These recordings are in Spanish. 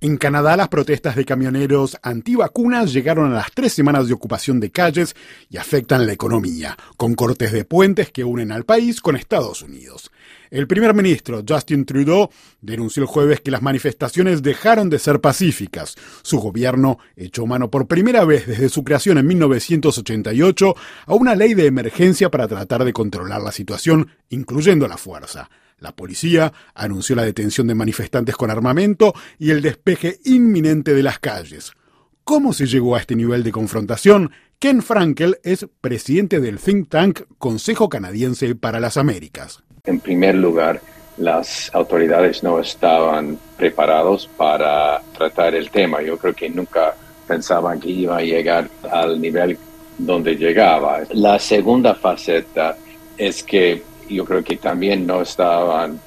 En Canadá, las protestas de camioneros antivacunas llegaron a las tres semanas de ocupación de calles y afectan la economía, con cortes de puentes que unen al país con Estados Unidos. El primer ministro Justin Trudeau denunció el jueves que las manifestaciones dejaron de ser pacíficas. Su gobierno echó mano por primera vez desde su creación en 1988 a una ley de emergencia para tratar de controlar la situación, incluyendo la fuerza. La policía anunció la detención de manifestantes con armamento y el despeje inminente de las calles. ¿Cómo se llegó a este nivel de confrontación? Ken Frankel es presidente del think tank Consejo Canadiense para las Américas. En primer lugar, las autoridades no estaban preparados para tratar el tema. Yo creo que nunca pensaban que iba a llegar al nivel donde llegaba. La segunda faceta es que yo creo que también no estaban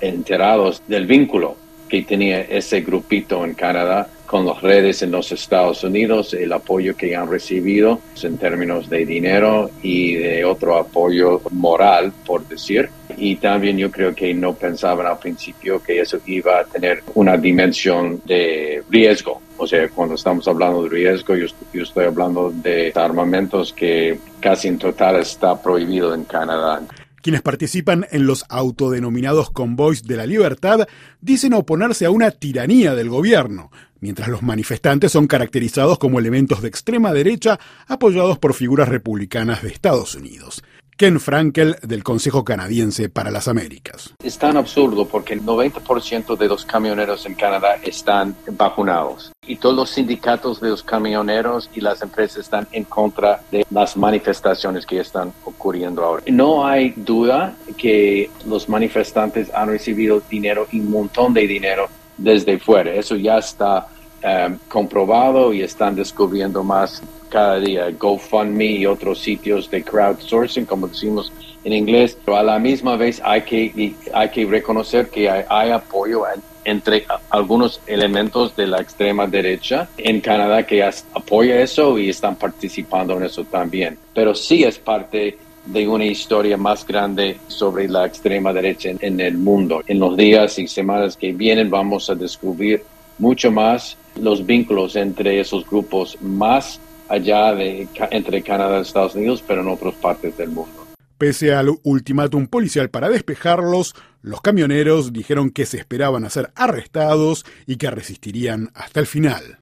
enterados del vínculo que tenía ese grupito en Canadá con las redes en los Estados Unidos, el apoyo que han recibido en términos de dinero y de otro apoyo moral, por decir. Y también yo creo que no pensaban al principio que eso iba a tener una dimensión de riesgo. O sea, cuando estamos hablando de riesgo, yo, yo estoy hablando de armamentos que casi en total está prohibido en Canadá. Quienes participan en los autodenominados convoys de la libertad dicen oponerse a una tiranía del gobierno, mientras los manifestantes son caracterizados como elementos de extrema derecha apoyados por figuras republicanas de Estados Unidos. Ken Frankel del Consejo Canadiense para las Américas. Es tan absurdo porque el 90% de los camioneros en Canadá están vacunados y todos los sindicatos de los camioneros y las empresas están en contra de las manifestaciones que están ocurriendo ahora. No hay duda que los manifestantes han recibido dinero y un montón de dinero desde fuera. Eso ya está um, comprobado y están descubriendo más cada día. GoFundMe y otros sitios de crowdsourcing, como decimos en inglés. Pero a la misma vez hay que, hay que reconocer que hay, apoyo entre algunos elementos de la extrema derecha en Canadá que apoya eso y están participando en eso también. Pero sí es parte de una historia más grande sobre la extrema derecha en, el mundo. En los días y semanas que vienen vamos a descubrir mucho más los vínculos entre esos grupos más allá de entre Canadá y Estados Unidos, pero en otras partes del mundo. Pese al ultimátum policial para despejarlos, los camioneros dijeron que se esperaban a ser arrestados y que resistirían hasta el final.